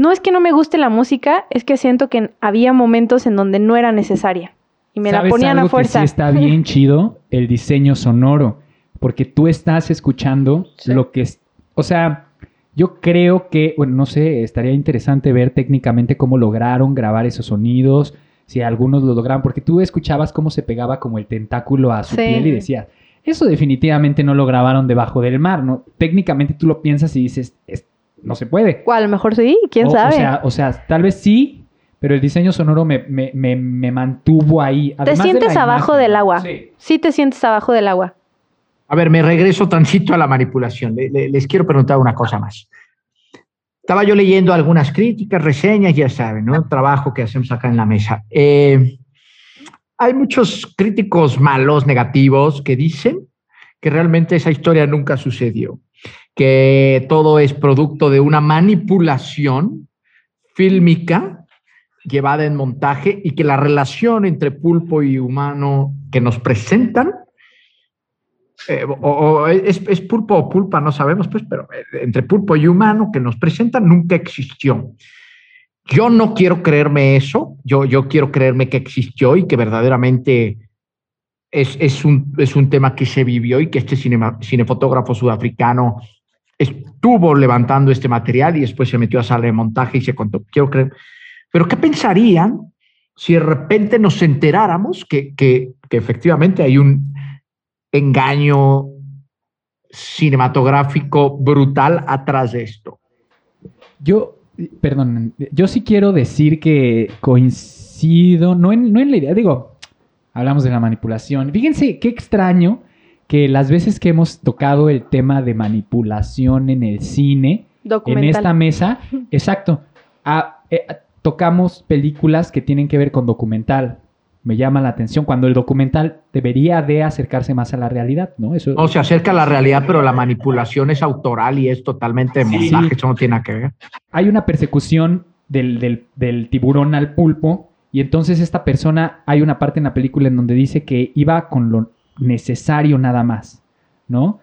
no es que no me guste la música, es que siento que había momentos en donde no era necesaria. Y me la ¿Sabes ponían algo a fuerza. Que sí está bien chido el diseño sonoro, porque tú estás escuchando lo que es, o sea, yo creo que, bueno, no sé, estaría interesante ver técnicamente cómo lograron grabar esos sonidos, si algunos lo lograron, porque tú escuchabas cómo se pegaba como el tentáculo a su Sí. piel y decías, eso definitivamente no lo grabaron debajo del mar, ¿no? Técnicamente tú lo piensas y dices, "Es- no se puede. O a lo mejor sí, quién O- sabe. O sea, o sea, tal vez sí, pero el diseño sonoro me, me- me- me mantuvo ahí. te Además sientes la abajo imagen. del agua. Sí. Sí te sientes abajo del agua. A ver, me regreso tantito a la manipulación. Le- le- les quiero preguntar una cosa más. Estaba yo leyendo algunas críticas, reseñas, ya saben, ¿no? El trabajo que hacemos acá en la mesa. Eh, hay muchos críticos malos, negativos, que dicen que realmente esa historia nunca sucedió, que todo es producto de una manipulación fílmica llevada en montaje y que la relación entre pulpo y humano que nos presentan eh, o, es, es pulpo o pulpa, no sabemos, pues, pero eh, entre pulpo y humano que nos presentan nunca existió. Yo no quiero creerme eso, yo, yo quiero creerme que existió y que verdaderamente es, es, un, es un tema que se vivió y que este cinema, cinefotógrafo sudafricano estuvo levantando este material y después se metió a sala de montaje y se contó. Quiero creer. Pero ¿qué pensarían si de repente nos enteráramos que, que, que efectivamente hay un engaño cinematográfico brutal atrás de esto? Yo, perdón, yo sí quiero decir que coincido, no en, no en la idea, digo, hablamos de la manipulación. Fíjense qué extraño que las veces que hemos tocado el tema de manipulación en el cine, en esta mesa, exacto, a, eh, tocamos películas que tienen que ver con documental. Me llama la atención cuando el documental debería de acercarse más a la realidad, ¿no? Eso no se acerca a la realidad, pero la manipulación es autoral y es totalmente Sí. montaje, eso no tiene nada que ver. hay una persecución del, del- del tiburón al pulpo y entonces esta persona, hay una parte en la película en donde dice que iba con lo necesario nada más, ¿no?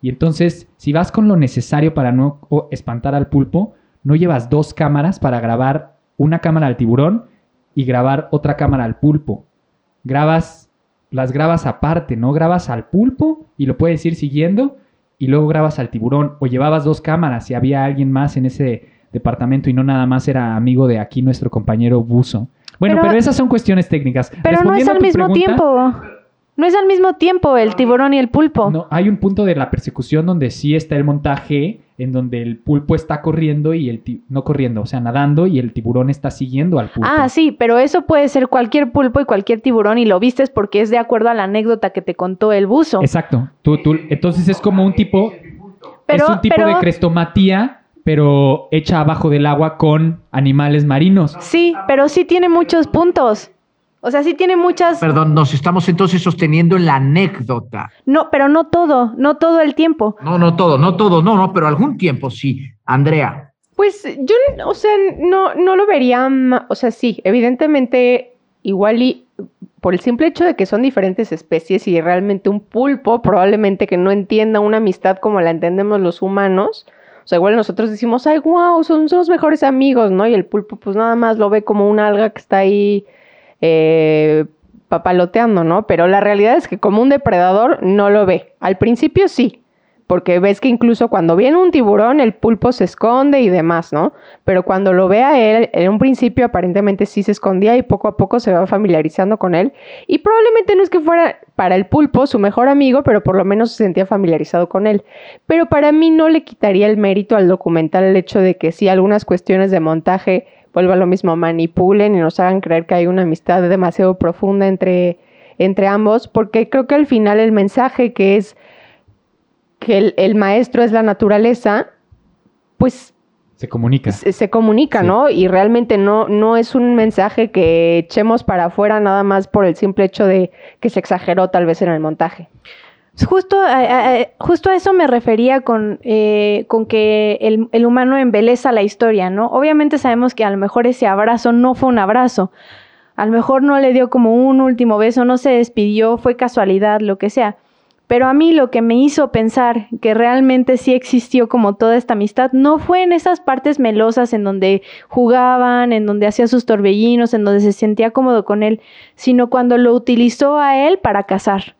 Y entonces, si vas con lo necesario para no espantar al pulpo, no llevas dos cámaras para grabar una cámara al tiburón y grabar otra cámara al pulpo. Grabas, las grabas aparte, ¿no? Grabas al pulpo y lo puedes ir siguiendo y luego grabas al tiburón. O llevabas dos cámaras si había alguien más en ese departamento y no nada más era amigo de aquí nuestro compañero Buzo. Bueno, pero, Pero- esas son cuestiones técnicas. Pero no es al mismo pregunta, tiempo. No es al mismo tiempo el tiburón y el pulpo. No, hay un punto de la persecución donde sí está el montaje, en donde el pulpo está corriendo y el no corriendo, o sea, nadando y el tiburón está siguiendo al pulpo. Ah, sí, pero eso puede ser cualquier pulpo y cualquier tiburón y lo vistes porque es de acuerdo a la anécdota que te contó el buzo. Exacto. Tú, tú- entonces es como un tipo, Pero- es un tipo pero- de crestomatía, pero hecha abajo del agua con animales marinos. Sí, pero sí tiene muchos puntos. O sea, sí tiene muchas... Perdón, nos estamos entonces sosteniendo en la anécdota. No, pero no todo, no todo el tiempo. No, no todo, no todo, no, no, pero algún tiempo sí. Andrea, Pues yo, o sea, no, no lo vería, o sea, sí, evidentemente igual y por el simple hecho de que son diferentes especies y realmente un pulpo probablemente que no entienda una amistad como la entendemos los humanos, o sea, igual nosotros decimos, ay, wow, son, son los mejores amigos, ¿no? Y el pulpo pues nada más lo ve como una alga que está ahí eh, papaloteando, ¿no? Pero la realidad es que como un depredador no lo ve. Al principio sí, porque ves que incluso cuando viene un tiburón el pulpo se esconde y demás, ¿no? Pero cuando lo ve a él, en un principio aparentemente sí se escondía y poco a poco se va familiarizando con él. Y probablemente no es que fuera para el pulpo su mejor amigo, pero por lo menos se sentía familiarizado con él. Pero para mí no le quitaría el mérito al documental el hecho de que sí algunas cuestiones de montaje, vuelvo a lo mismo, manipulen y nos hagan creer que hay una amistad demasiado profunda entre, entre ambos, porque creo que al final el mensaje que es que el, el maestro es la naturaleza, pues Se comunica. se, se comunica, ¿no? Y realmente no, no es un mensaje que echemos para afuera nada más por el simple hecho de que se exageró tal vez en el montaje. Justo a, justo a eso me refería con, eh, con que el, el humano embeleza la historia, ¿no? Obviamente sabemos que a lo mejor ese abrazo no fue un abrazo. A lo mejor no le dio como un último beso, no se despidió, fue casualidad, lo que sea. Pero a mí lo que me hizo pensar que realmente sí existió como toda esta amistad no fue en esas partes melosas en donde jugaban, en donde hacía sus torbellinos, en donde se sentía cómodo con él, sino cuando lo utilizó a él para cazar.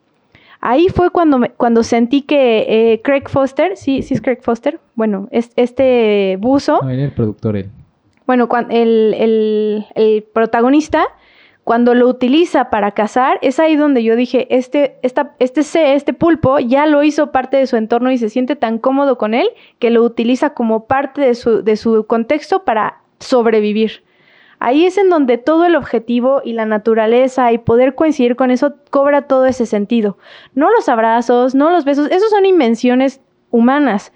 Ahí fue cuando, me- cuando sentí que eh, Craig Foster, sí, sí es Craig Foster, bueno, es- este buzo, No, era el productor, él. bueno, el, el- el protagonista, cuando lo utiliza para cazar, es ahí donde yo dije, este, esta, este C, este pulpo, ya lo hizo parte de su entorno y se siente tan cómodo con él que lo utiliza como parte de su, de su contexto para sobrevivir. Ahí es en donde todo el objetivo y la naturaleza y poder coincidir con eso cobra todo ese sentido. No los abrazos, no los besos, esos son invenciones humanas.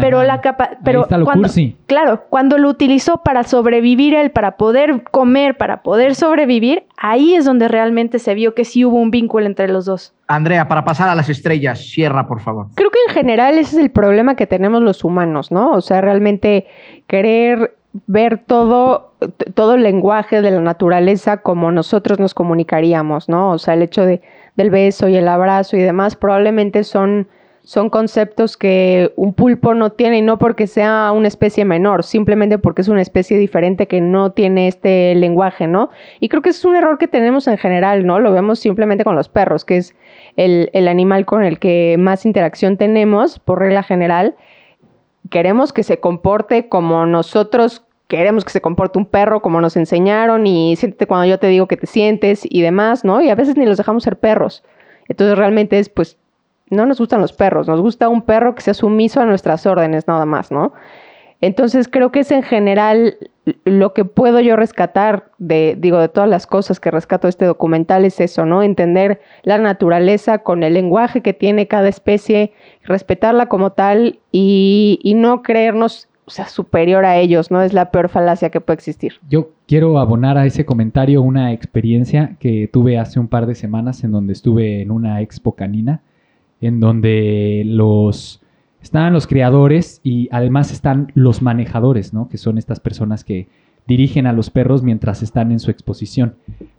Pero Ajá. la capa Ahí pero está lo cuando, cursi. claro, cuando lo utilizó para sobrevivir él, para poder comer, para poder sobrevivir, ahí es donde realmente se vio que sí hubo un vínculo entre los dos. Andrea, para pasar a las estrellas, cierra, por favor. Creo que en general ese es el problema que tenemos los humanos, ¿no? O sea, realmente querer ver todo, todo el lenguaje de la naturaleza como nosotros nos comunicaríamos, ¿no? O sea, el hecho de, del beso y el abrazo y demás probablemente son, son conceptos que un pulpo no tiene y no porque sea una especie menor, simplemente porque es una especie diferente que no tiene este lenguaje, ¿no? Y creo que es un error que tenemos en general, ¿no? Lo vemos simplemente con los perros, que es el, el animal con el que más interacción tenemos, por regla general queremos que se comporte como nosotros queremos que se comporte un perro, como nos enseñaron, y siéntete cuando yo te digo que te sientes y demás, ¿no? Y a veces ni los dejamos ser perros. Entonces realmente es, pues, no nos gustan los perros, nos gusta un perro que sea sumiso a nuestras órdenes, nada más, ¿no? Entonces creo que es en general lo que puedo yo rescatar de, digo, de todas las cosas que rescato de este documental es eso, ¿no? Entender la naturaleza con el lenguaje que tiene cada especie, respetarla como tal y, no creernos, superior a ellos, ¿no? Es la peor falacia que puede existir. Yo quiero abonar a ese comentario una experiencia que tuve hace un par de semanas en donde estuve en una expo canina, en donde los estaban los creadores y además están los manejadores, ¿no? Que son estas personas que dirigen a los perros mientras están en su exposición.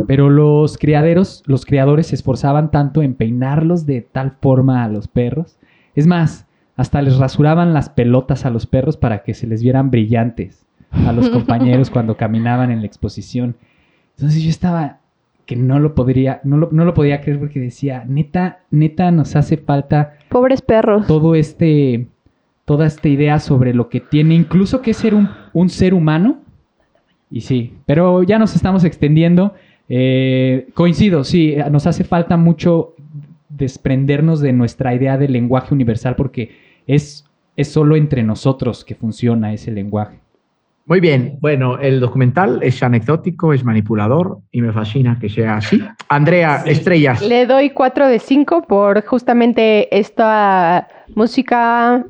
Pero los criaderos, los creadores se esforzaban tanto en peinarlos de tal forma a los perros. Es más, hasta les rasuraban las pelotas a los perros para que se les vieran brillantes a los compañeros cuando caminaban en la exposición. Entonces yo estaba que no lo podría, no lo, no lo podía creer porque decía, neta, neta nos hace falta Pobres perros. todo este, toda esta idea sobre lo que tiene incluso que ser un, un ser humano. Y sí, pero ya nos estamos extendiendo. Eh, coincido, sí, nos hace falta mucho desprendernos de nuestra idea del lenguaje universal porque es, es solo entre nosotros que funciona ese lenguaje. Muy bien, bueno, el documental es anecdótico, es manipulador y me fascina que sea así. Andrea, estrellas. Le doy 4 de 5 por justamente esta música,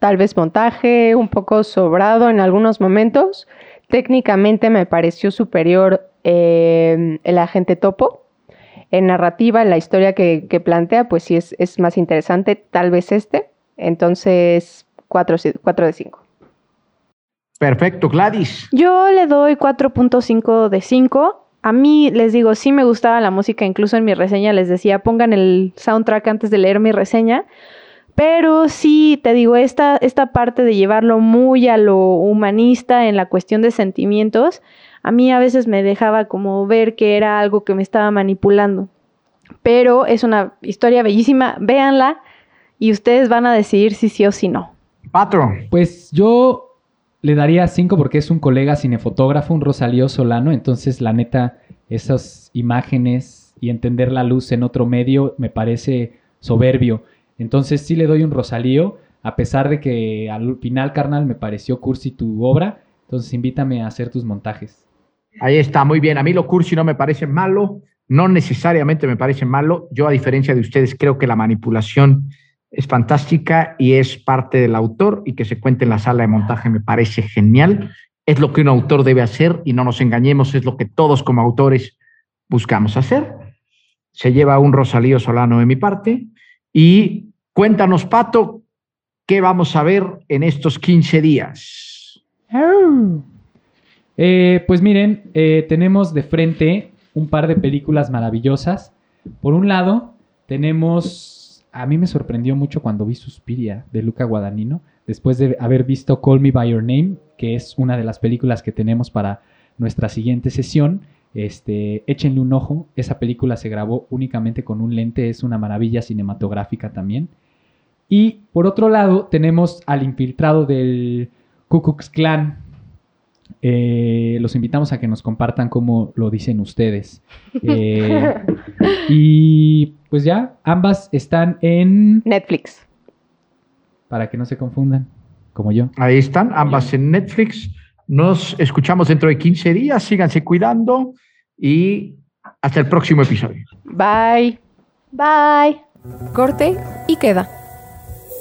tal vez montaje, un poco sobrado en algunos momentos. Técnicamente me pareció superior eh, el agente topo. En narrativa, en la historia que, que plantea, pues sí es, es, más interesante, tal vez este. Entonces, 4, 4 de 5. Perfecto, Gladys. Yo le doy 4.5 de 5. A mí les digo, sí me gustaba la música, incluso en mi reseña les decía, pongan el soundtrack antes de leer mi reseña. Pero sí, te digo, esta, esta parte de llevarlo muy a lo humanista en la cuestión de sentimientos, a mí a veces me dejaba como ver que era algo que me estaba manipulando. Pero es una historia bellísima, véanla y ustedes van a decidir si sí o si no. Patrón. Pues yo le daría 5 porque es un colega cinefotógrafo, un Rosalío Solano, entonces la neta, esas imágenes y entender la luz en otro medio me parece soberbio. Entonces sí le doy un Rosalío, a pesar de que al final, carnal, me pareció cursi tu obra, entonces invítame a hacer tus montajes. Ahí está, muy bien. A mí lo cursi no me parece malo, no necesariamente me parece malo. Yo, a diferencia de ustedes, creo que la manipulación es fantástica y es parte del autor y que se cuente en la sala de montaje me parece genial. Es lo que un autor debe hacer y no nos engañemos, es lo que todos como autores buscamos hacer. Se lleva un Rosalío Solano de mi parte y cuéntanos, Pato, ¿qué vamos a ver en estos 15 días? Eh, pues miren, eh, tenemos de frente un par de películas maravillosas. Por un lado, tenemos, a mí me sorprendió mucho cuando vi Suspiria de Luca Guadagnino, después de haber visto Call Me By Your Name, que es una de las películas que tenemos para nuestra siguiente sesión. Este, échenle un ojo, esa película se grabó únicamente con un lente, es una maravilla cinematográfica también. Y por otro lado, tenemos al infiltrado del Ku Klux Klan, eh, los invitamos a que nos compartan cómo lo dicen ustedes. Eh, y pues ya, ambas están en Netflix. Para que no se confundan, como yo. Ahí están, ambas en Netflix. Nos escuchamos dentro de 15 días. Síganse cuidando y hasta el próximo episodio. Bye. Bye. Corte y queda.